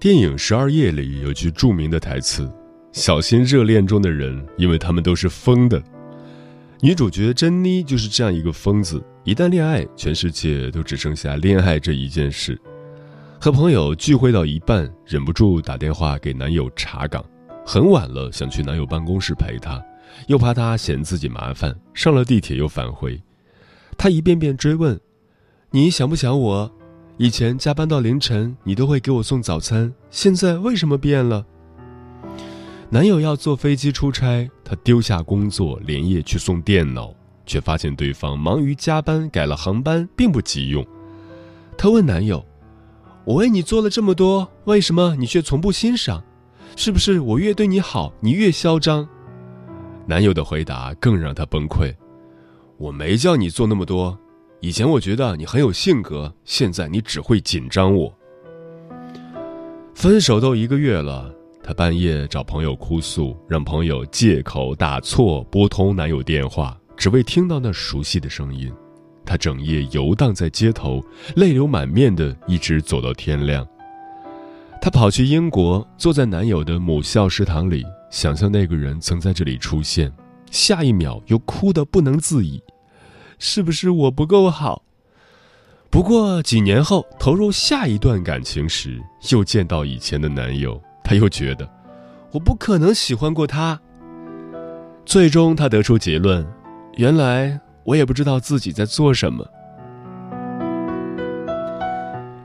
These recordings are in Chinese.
电影《十二夜》里有句著名的台词：“小心热恋中的人，因为他们都是疯的。”女主角珍妮就是这样一个疯子。一旦恋爱，全世界都只剩下恋爱这一件事。和朋友聚会到一半，忍不住打电话给男友查岗。很晚了，想去男友办公室陪他，又怕他嫌自己麻烦，上了地铁又返回。他一遍遍追问：“你想不想我？”以前加班到凌晨，你都会给我送早餐，现在为什么变了？男友要坐飞机出差，她丢下工作，连夜去送电脑，却发现对方忙于加班，改了航班，并不急用。她问男友：“我为你做了这么多，为什么你却从不欣赏？是不是我越对你好，你越嚣张？”男友的回答更让她崩溃：“我没叫你做那么多。”以前我觉得你很有性格，现在你只会紧张我。分手都一个月了，她半夜找朋友哭诉，让朋友借口打错拨通男友电话，只为听到那熟悉的声音。她整夜游荡在街头，泪流满面的一直走到天亮。她跑去英国，坐在男友的母校食堂里，想象那个人曾在这里出现，下一秒又哭得不能自已。是不是我不够好？不过几年后投入下一段感情时，又见到以前的男友，她又觉得我不可能喜欢过他。最终，她得出结论：原来我也不知道自己在做什么。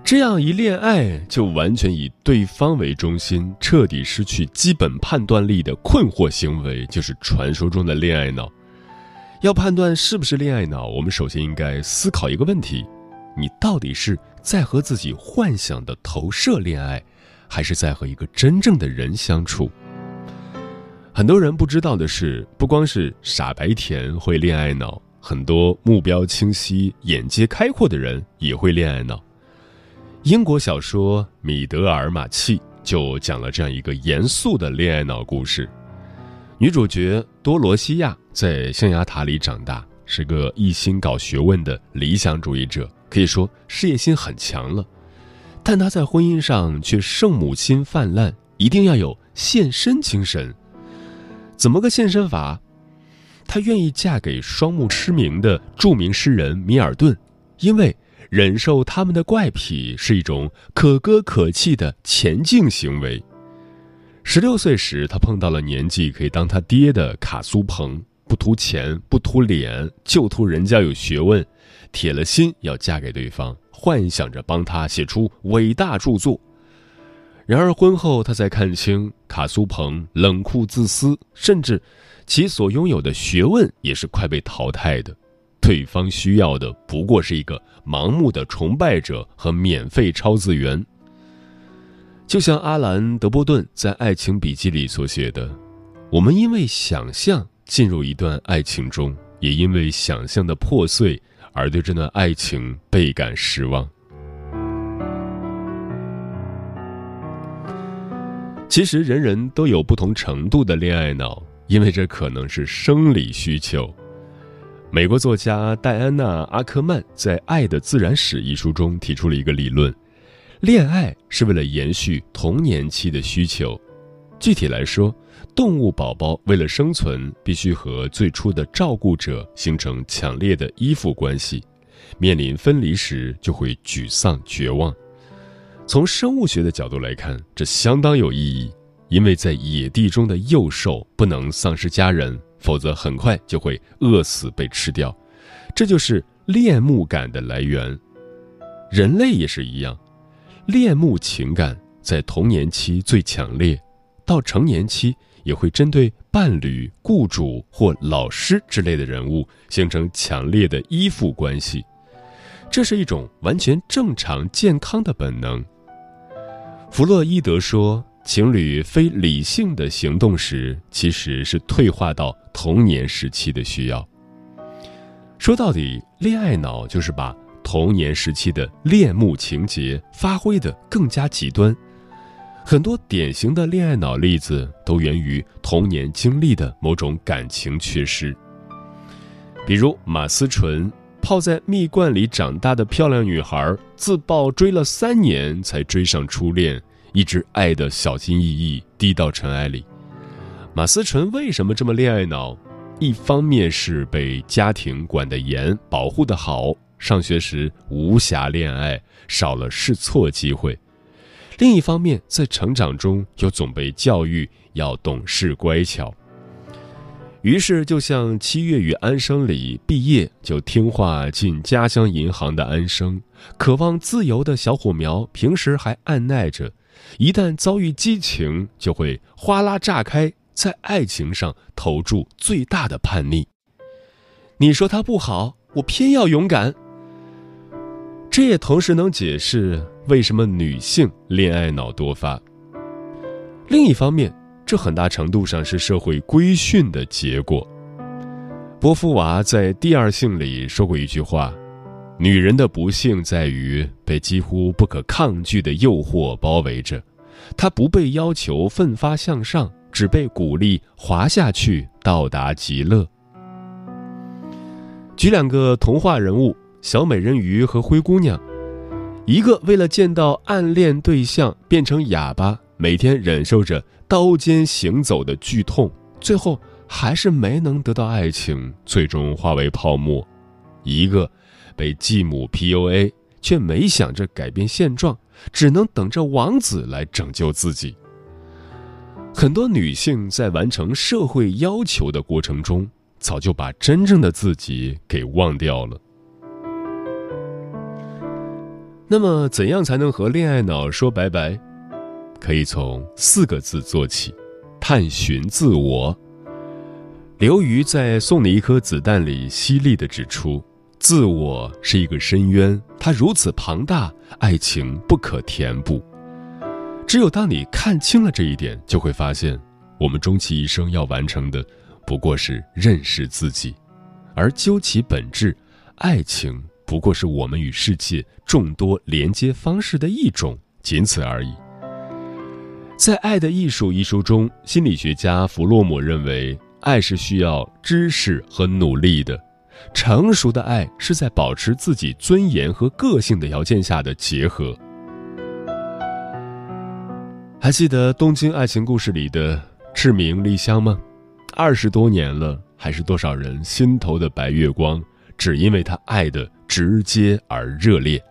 这样一恋爱，就完全以对方为中心，彻底失去基本判断力的困惑行为，就是传说中的恋爱脑。要判断是不是恋爱脑，我们首先应该思考一个问题：你到底是在和自己幻想的投射恋爱，还是在和一个真正的人相处？很多人不知道的是，不光是傻白甜会恋爱脑，很多目标清晰、眼界开阔的人也会恋爱脑。英国小说《米德尔马契》就讲了这样一个严肃的恋爱脑故事。女主角多罗西亚在象牙塔里长大，是个一心搞学问的理想主义者，可以说事业心很强了。但他在婚姻上却圣母心泛滥，一定要有献身精神。怎么个献身法？他愿意嫁给双目失明的著名诗人米尔顿，因为忍受他们的怪癖是一种可歌可泣的前进行为。十六岁时，他碰到了年纪可以当他爹的卡苏鹏，不图钱，不图脸，就图人家有学问，铁了心要嫁给对方，幻想着帮他写出伟大著作。然而婚后，他才看清卡苏鹏冷酷自私，甚至其所拥有的学问也是快被淘汰的。对方需要的不过是一个盲目的崇拜者和免费抄字员。就像阿兰·德波顿在《爱情笔记》里所写的：“我们因为想象进入一段爱情中，也因为想象的破碎而对这段爱情倍感失望。”其实，人人都有不同程度的恋爱脑，因为这可能是生理需求。美国作家戴安娜·阿克曼在《爱的自然史》一书中提出了一个理论。恋爱是为了延续童年期的需求，具体来说，动物宝宝为了生存，必须和最初的照顾者形成强烈的依附关系，面临分离时就会沮丧绝望。从生物学的角度来看，这相当有意义，因为在野地中的幼兽不能丧失家人，否则很快就会饿死被吃掉。这就是恋慕感的来源。人类也是一样，恋慕情感在童年期最强烈，到成年期也会针对伴侣、雇主或老师之类的人物形成强烈的依附关系。这是一种完全正常健康的本能。弗洛伊德说，情侣非理性的行动时，其实是退化到童年时期的需要。说到底，恋爱脑就是把童年时期的恋慕情节发挥的更加极端。很多典型的恋爱脑例子都源于童年经历的某种感情缺失。比如马思纯，泡在蜜罐里长大的漂亮女孩，自曝追了三年才追上初恋。一直爱的小心翼翼，低到尘埃里。马思纯为什么这么恋爱脑？一方面是被家庭管得严，保护得好，上学时无暇恋爱，少了试错机会；另一方面，在成长中又总被教育要懂事乖巧。于是，就像七月与安生里毕业就听话进家乡银行的安生，渴望自由的小火苗，平时还按耐着。一旦遭遇激情，就会哗啦炸开，在爱情上投注最大的叛逆。你说他不好，我偏要勇敢。这也同时能解释为什么女性恋爱脑多发。另一方面，这很大程度上是社会规训的结果。波伏娃在《第二性》里说过一句话。女人的不幸在于被几乎不可抗拒的诱惑包围着，她不被要求奋发向上，只被鼓励滑下去，到达极乐。举两个童话人物：小美人鱼和灰姑娘。一个为了见到暗恋对象变成哑巴，每天忍受着刀尖行走的剧痛，最后还是没能得到爱情，最终化为泡沫。一个。被继母 PUA，却没想着改变现状，只能等着王子来拯救自己。很多女性在完成社会要求的过程中，早就把真正的自己给忘掉了。那么，怎样才能和恋爱脑说拜拜？可以从四个字做起：探寻自我。刘瑜在《送你一颗子弹》里犀利地指出。自我是一个深渊，它如此庞大，爱情不可填补。只有当你看清了这一点，就会发现，我们终其一生要完成的，不过是认识自己，而究其本质，爱情不过是我们与世界众多连接方式的一种，仅此而已。在《爱的艺术》一书中，心理学家弗洛姆认为，爱是需要知识和努力的。成熟的爱是在保持自己尊严和个性的条件下的结合。还记得《东京爱情故事》里的志明丽香吗？二十多年了，还是多少人心头的白月光，只因为他爱的直接而热烈。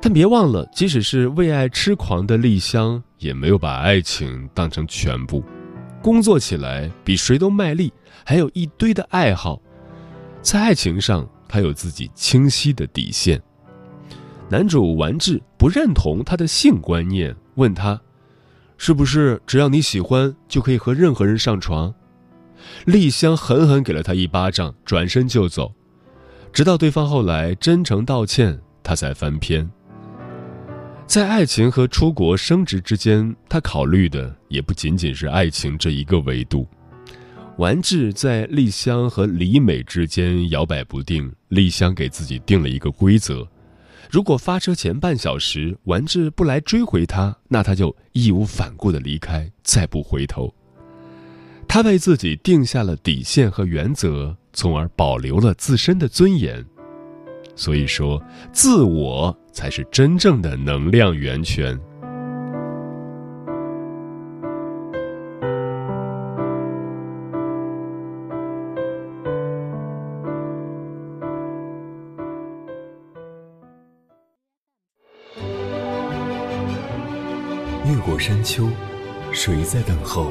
但别忘了，即使是为爱痴狂的丽香，也没有把爱情当成全部。工作起来比谁都卖力，还有一堆的爱好。在爱情上，他有自己清晰的底线。男主完治不认同他的性观念，问他：“是不是只要你喜欢，就可以和任何人上床？”丽香狠狠给了他一巴掌，转身就走。直到对方后来真诚道歉，他才翻篇。在爱情和出国升职之间，他考虑的也不仅仅是爱情这一个维度。完治在丽香和李美之间摇摆不定。丽香给自己定了一个规则：如果发车前半小时完治不来追回她，那他就义无反顾地离开，再不回头。他为自己定下了底线和原则，从而保留了自身的尊严。所以说，自我才是真正的能量源泉。越过山丘，谁在等候？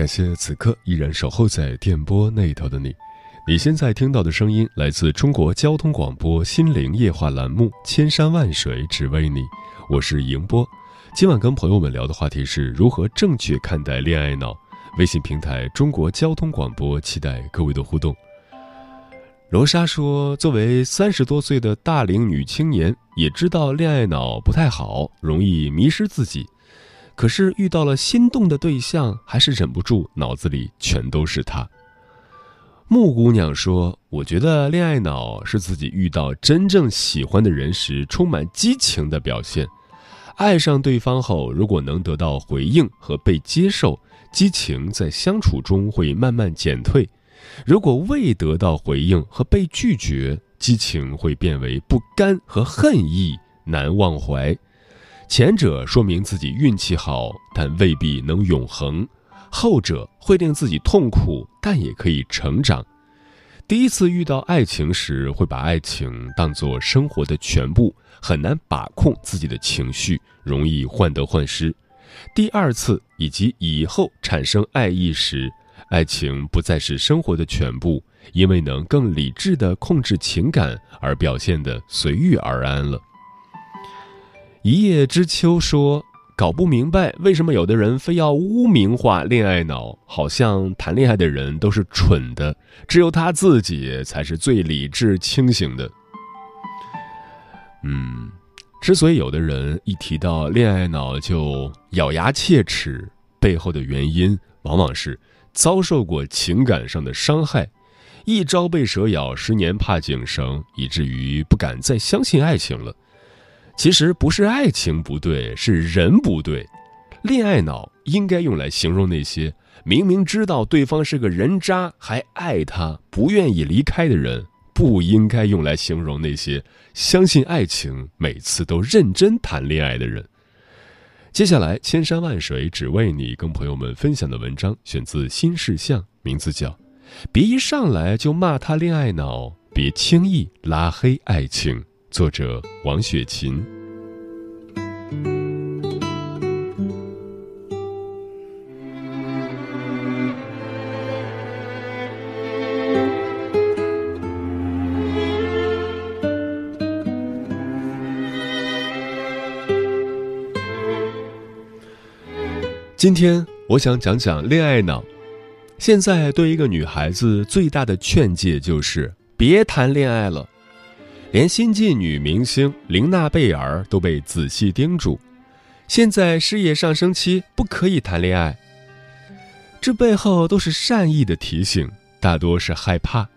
感谢此刻依然守候在电波那头的你。你现在听到的声音来自中国交通广播心灵夜话栏目《千山万水只为你》，我是迎波。今晚跟朋友们聊的话题是如何正确看待恋爱脑。微信平台中国交通广播，期待各位的互动。罗莎说：“作为三十多岁的大龄女青年，也知道恋爱脑不太好，容易迷失自己。”可是遇到了心动的对象，还是忍不住脑子里全都是他。木姑娘说：“我觉得恋爱脑是自己遇到真正喜欢的人时充满激情的表现。爱上对方后，如果能得到回应和被接受，激情在相处中会慢慢减退；如果未得到回应和被拒绝，激情会变为不甘和恨意，难忘怀。”前者说明自己运气好，但未必能永恒；后者会令自己痛苦，但也可以成长。第一次遇到爱情时，会把爱情当作生活的全部，很难把控自己的情绪，容易患得患失。第二次以及以后产生爱意时，爱情不再是生活的全部，因为能更理智地控制情感，而表现得随遇而安了。一叶知秋说：“搞不明白为什么有的人非要污名化恋爱脑，好像谈恋爱的人都是蠢的，只有他自己才是最理智清醒的。”嗯，之所以有的人一提到恋爱脑就咬牙切齿，背后的原因往往是遭受过情感上的伤害，一朝被蛇咬，十年怕井绳，以至于不敢再相信爱情了。其实不是爱情不对，是人不对。恋爱脑应该用来形容那些明明知道对方是个人渣还爱他、不愿意离开的人，不应该用来形容那些相信爱情、每次都认真谈恋爱的人。接下来，千山万水只为你，跟朋友们分享的文章选自《新事项》，名字叫《别一上来就骂他恋爱脑，别轻易拉黑爱情》。作者王雪琴。今天我想讲讲恋爱脑。现在对一个女孩子最大的劝诫就是别谈恋爱了。连新晋女明星玲娜贝尔都被仔细叮嘱，现在事业上升期，不可以谈恋爱。这背后都是善意的提醒，大多是害怕，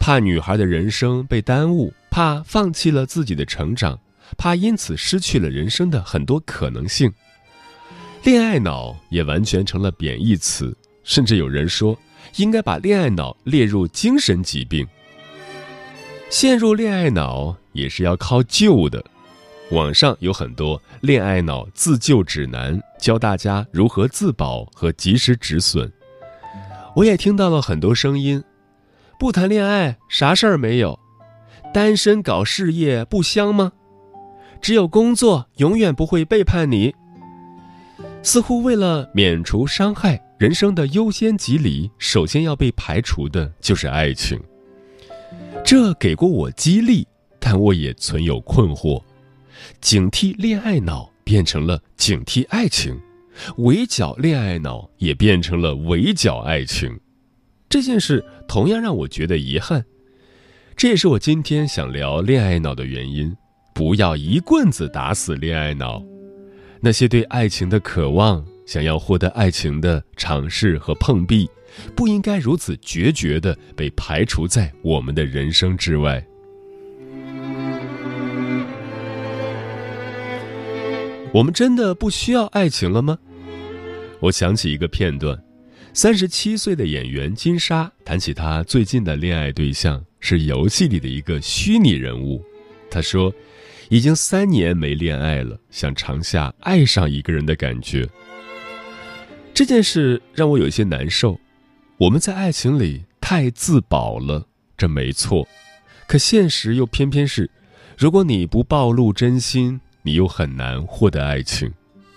怕女孩的人生被耽误，怕放弃了自己的成长，怕因此失去了人生的很多可能性。恋爱脑也完全成了贬义词，甚至有人说，应该把恋爱脑列入精神疾病。陷入恋爱脑也是要靠救的，网上有很多恋爱脑自救指南，教大家如何自保和及时止损。我也听到了很多声音：不谈恋爱啥事儿没有，单身搞事业不香吗？只有工作永远不会背叛你。似乎为了免除伤害，人生的优先级里首先要被排除的就是爱情。这给过我激励，但我也存有困惑。警惕恋爱脑变成了警惕爱情，围剿恋爱脑也变成了围剿爱情。这件事同样让我觉得遗憾。这也是我今天想聊恋爱脑的原因。不要一棍子打死恋爱脑。那些对爱情的渴望，想要获得爱情的尝试和碰壁。不应该如此决绝地被排除在我们的人生之外。我们真的不需要爱情了吗？我想起一个片段。三十七岁的演员金莎谈起她最近的恋爱对象是游戏里的一个虚拟人物。她说已经三年没恋爱了想尝下爱上一个人的感觉。这件事让我有些难受。我们在爱情里太自保了，这没错。可现实又偏偏是，如果你不暴露真心，你又很难获得爱情。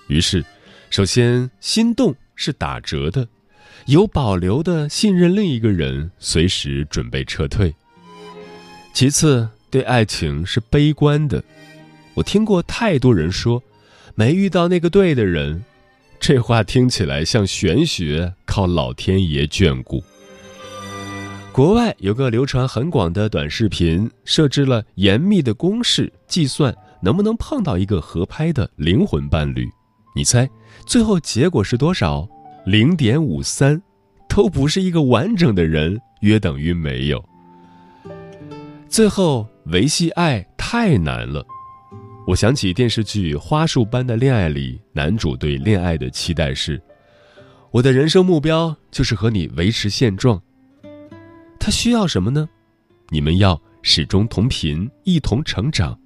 于是，首先心动是打折的，有保留的信任另一个人，随时准备撤退。其次，对爱情是悲观的。我听过太多人说，没遇到那个对的人。这话听起来像玄学，靠老天爷眷顾。国外有个流传很广的短视频，设置了严密的公式，计算能不能碰到一个合拍的灵魂伴侣。你猜，最后结果是多少？零点五三，都不是一个完整的人，约等于没有。最后维系爱太难了。我想起电视剧《花束般的恋爱》里，男主对恋爱的期待是：我的人生目标就是和你维持现状。他需要什么呢？你们要始终同频，一同成长。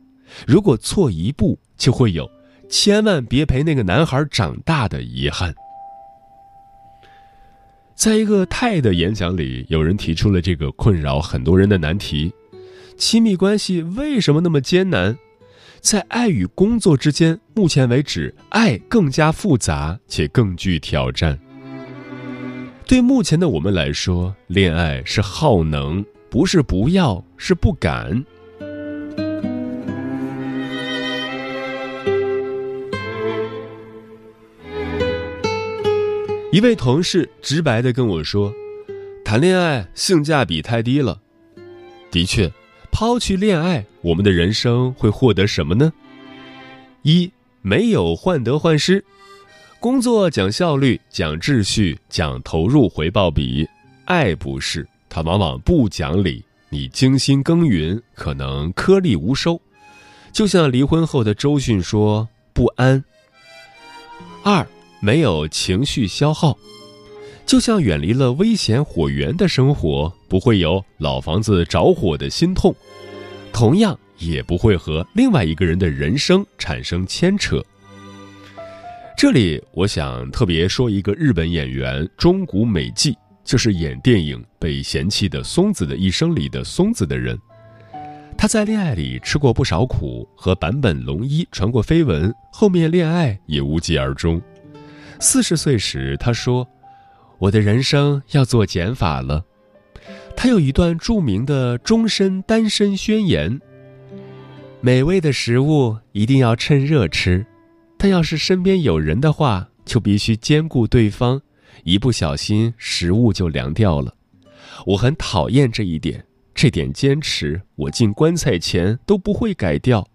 如果错一步，就会有千万别陪那个男孩长大的遗憾。在一个泰的演讲里，有人提出了这个困扰很多人的难题：亲密关系为什么那么艰难？在爱与工作之间，目前为止，爱更加复杂且更具挑战。对目前的我们来说，恋爱是耗能，不是不要，是不敢。一位同事直白的跟我说：“谈恋爱性价比太低了。”的确。抛去恋爱，我们的人生会获得什么呢？一没有患得患失，工作讲效率、讲秩序、讲投入回报比，爱不是，它往往不讲理。你精心耕耘，可能颗粒无收。就像离婚后的周迅说：“不安。”二没有情绪消耗。就像远离了危险火源的生活，不会有老房子着火的心痛，同样也不会和另外一个人的人生产生牵扯。这里我想特别说一个日本演员中谷美纪，就是演电影被嫌弃的松子的一生里的松子的人。他在恋爱里吃过不少苦，和坂本龙一传过绯闻，后面恋爱也无疾而终。四十岁时，他说。我的人生要做减法了。他有一段著名的终身单身宣言：美味的食物一定要趁热吃，但要是身边有人的话，就必须兼顾对方，一不小心食物就凉掉了。我很讨厌这一点，这点坚持我进棺材前都不会改掉。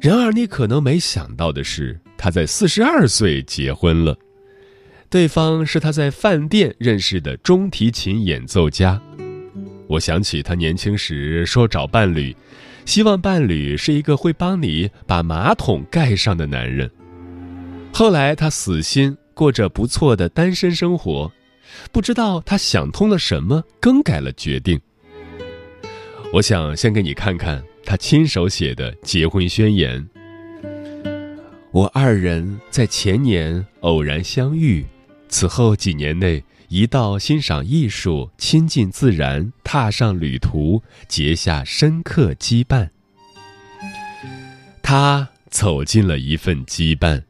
然而，你可能没想到的是，他在四十二岁结婚了。对方是他在饭店认识的中提琴演奏家。我想起他年轻时说找伴侣，希望伴侣是一个会帮你把马桶盖上的男人。后来他死心，过着不错的单身生活。不知道他想通了什么，更改了决定。我想先给你看看他亲手写的结婚宣言。我二人在前年偶然相遇。此后几年内，一道欣赏艺术、亲近自然、踏上旅途，结下深刻羁绊。他走进了一份羁绊，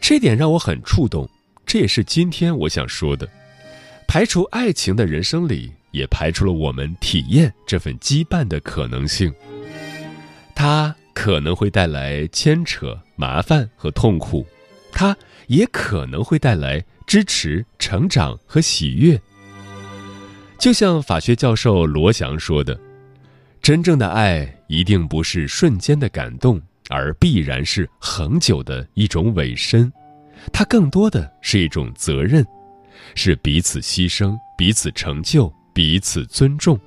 这点让我很触动。这也是今天我想说的：排除爱情的人生里，也排除了我们体验这份羁绊的可能性。它可能会带来牵扯、麻烦和痛苦。它。也可能会带来支持、成长和喜悦。就像法学教授罗翔说的：“真正的爱一定不是瞬间的感动，而必然是恒久的一种委身。它更多的是一种责任，是彼此牺牲、彼此成就、彼此尊重。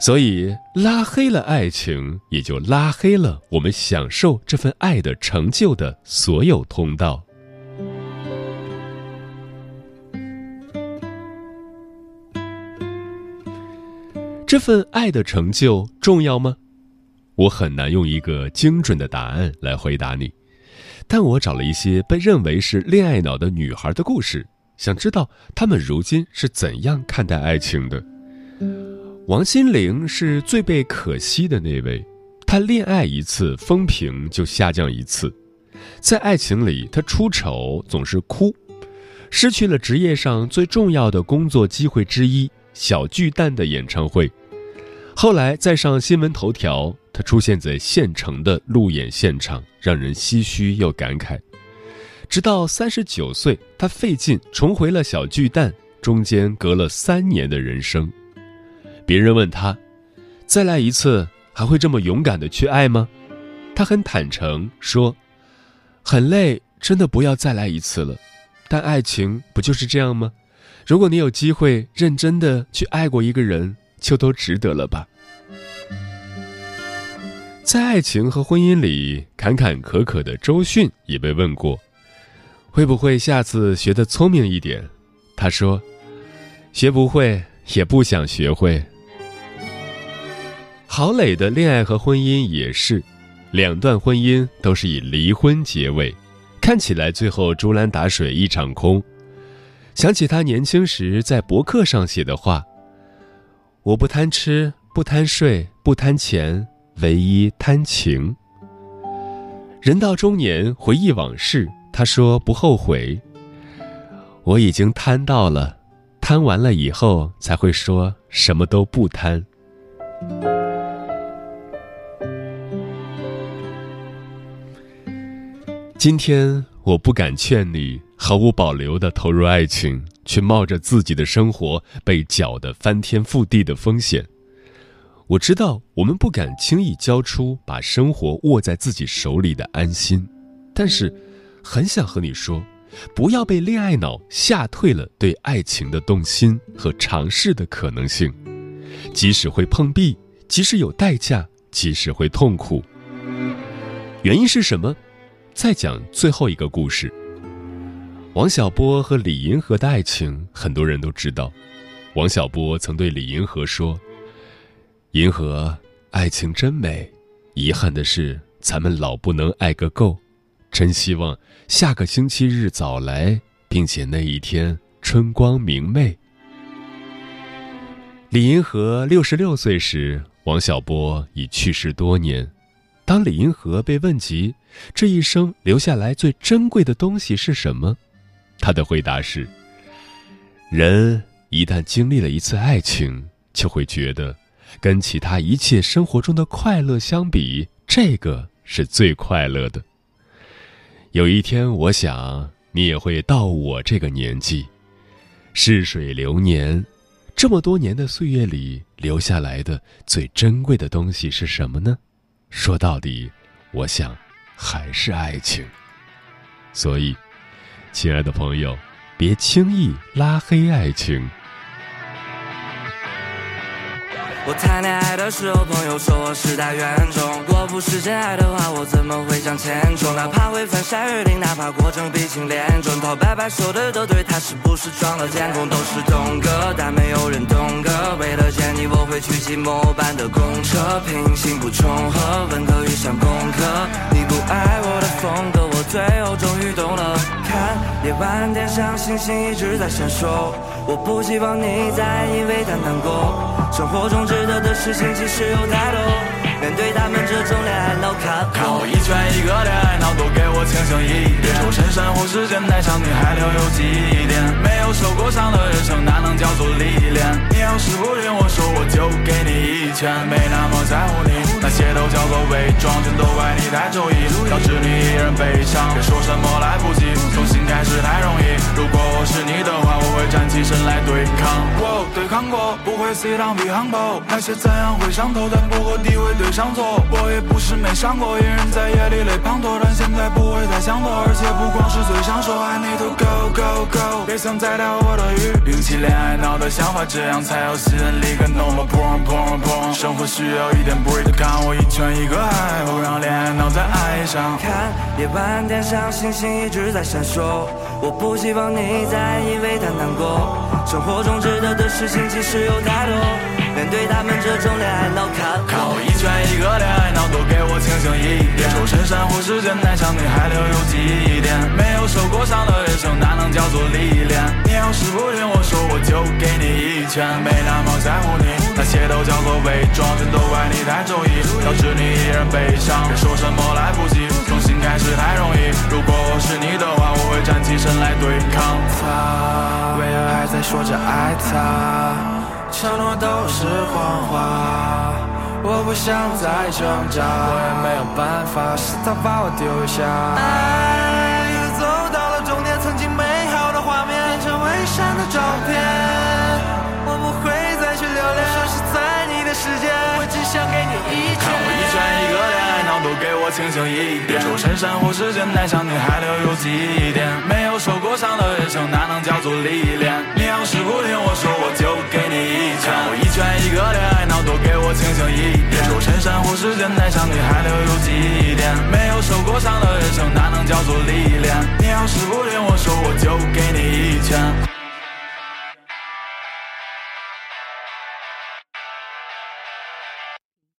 所以拉黑了爱情，也就拉黑了我们享受这份爱的成就的所有通道。这份爱的成就重要吗？我很难用一个精准的答案来回答你，但我找了一些被认为是恋爱脑的女孩的故事，想知道她们如今是怎样看待爱情的。王心凌是最被可惜的那位，她恋爱一次风评就下降一次，在爱情里她出丑总是哭，失去了职业上最重要的工作机会之一——小巨蛋的演唱会。后来再上新闻头条，他出现在县城的路演现场，让人唏嘘又感慨。直到三十九岁，他费劲重回了小巨蛋，中间隔了三年的人生。别人问他：“再来一次，还会这么勇敢的去爱吗？”他很坦诚说：“很累，真的不要再来一次了。但爱情不就是这样吗？如果你有机会认真的去爱过一个人。”就都值得了吧。在爱情和婚姻里坎坎坷坷的周迅也被问过，会不会下次学得聪明一点？他说：“学不会，也不想学会。”郝磊的恋爱和婚姻也是，两段婚姻都是以离婚结尾，看起来最后竹篮打水一场空。想起他年轻时在博客上写的话。我不贪吃，不贪睡，不贪钱，唯一贪情。人到中年，回忆往事，他说不后悔。我已经贪到了，贪完了以后才会说什么都不贪。今天我不敢劝你毫无保留的投入爱情。却冒着自己的生活被搅得翻天覆地的风险。我知道我们不敢轻易交出把生活握在自己手里的安心，但是，很想和你说，不要被恋爱脑吓退了对爱情的动心和尝试的可能性。即使会碰壁，即使有代价，即使会痛苦。原因是什么？再讲最后一个故事。王小波和李银河的爱情，很多人都知道。王小波曾对李银河说：“银河，爱情真美，遗憾的是咱们老不能爱个够。真希望下个星期日早来，并且那一天春光明媚。”李银河六十六岁时，王小波已去世多年。当李银河被问及这一生留下来最珍贵的东西是什么？他的回答是：人一旦经历了一次爱情，就会觉得，跟其他一切生活中的快乐相比，这个是最快乐的。有一天，我想你也会到我这个年纪。逝水流年，这么多年的岁月里，留下来的最珍贵的东西是什么呢？说到底，我想，还是爱情。所以。亲爱的朋友，别轻易拉黑爱情。我谈恋爱的时候，朋友说我是大冤种。若不是真爱的话，我怎么会向前冲？哪怕会翻山越岭，哪怕过程鼻青脸肿，头白白说的都对，他是不是装了监控？都是懂哥，但没有人懂哥。为了见你，我会去骑末班的公车，平行不重合，文科遇上工。爱我的风格，我最后终于懂了。看夜晚天上星星一直在闪烁，我不希望你再因为他难过。生活中值得的事情其实有太多，面对他们这种恋爱脑，看我一拳一个恋爱脑都给我清醒一点。抽身生活时间太长，你还留有几点？没有受过伤的人生哪能叫做历练？你要是不听我说，我就给你一拳。没那么在乎你，那些都叫做伪装，全都怪你太注意，导致你一人悲伤。别说什么来不及，重新开始太容易。如果我是你的话，我会站起身来对抗。我对抗过，不会死当避航包。那些怎样会上头，但不和地位对上错。我也不是没想过，一人在夜里泪滂沱，但现在不会再想多。而且不光是嘴上说爱你的 go go go，别想再钓我的鱼。摒弃恋爱脑的想法，这样才有吸引力。跟 no more porn porn porn。活需要一点 break，看我一拳一个海，不让恋爱脑在爱上。看夜晚天上星星一直在闪烁，我不希望你再因为它难过。生活中值得的事情其实有太多，面对他们这种恋爱脑，看看我一拳一个恋爱脑，都给我清醒一点。抽身珊瑚时间太长，你还留有记忆点。没有受过伤的人生，哪能叫做历练？你要是不听我说，我就给你一拳。没那么在乎你，那些都叫做伪装，全都怪你太中意，导致你依然悲伤。别说什么来不及，重新开始太容易。如果我是你的话，我会站起身来对抗他。为何还在说着爱他？承诺都是谎话。我不想再挣扎，我也没有办法，是他把我丢下。爱又走到了终点，曾经美好的画面变成伪善的照片。我不会再去留恋，消失在你的世界。我只想给你一看我一拳一个恋爱脑，都给我清醒一点。周身珊瑚时间太长，你还留有几点。没有受过伤的人生，哪能叫做历练？你要是不听我说，我就给你一拳。我一拳一个恋爱脑，都给我清醒一点。出身珊瑚时间太长，你还留有几点。没有受过伤的人生，哪能叫做历练？你要是不听我说，我就给你一拳。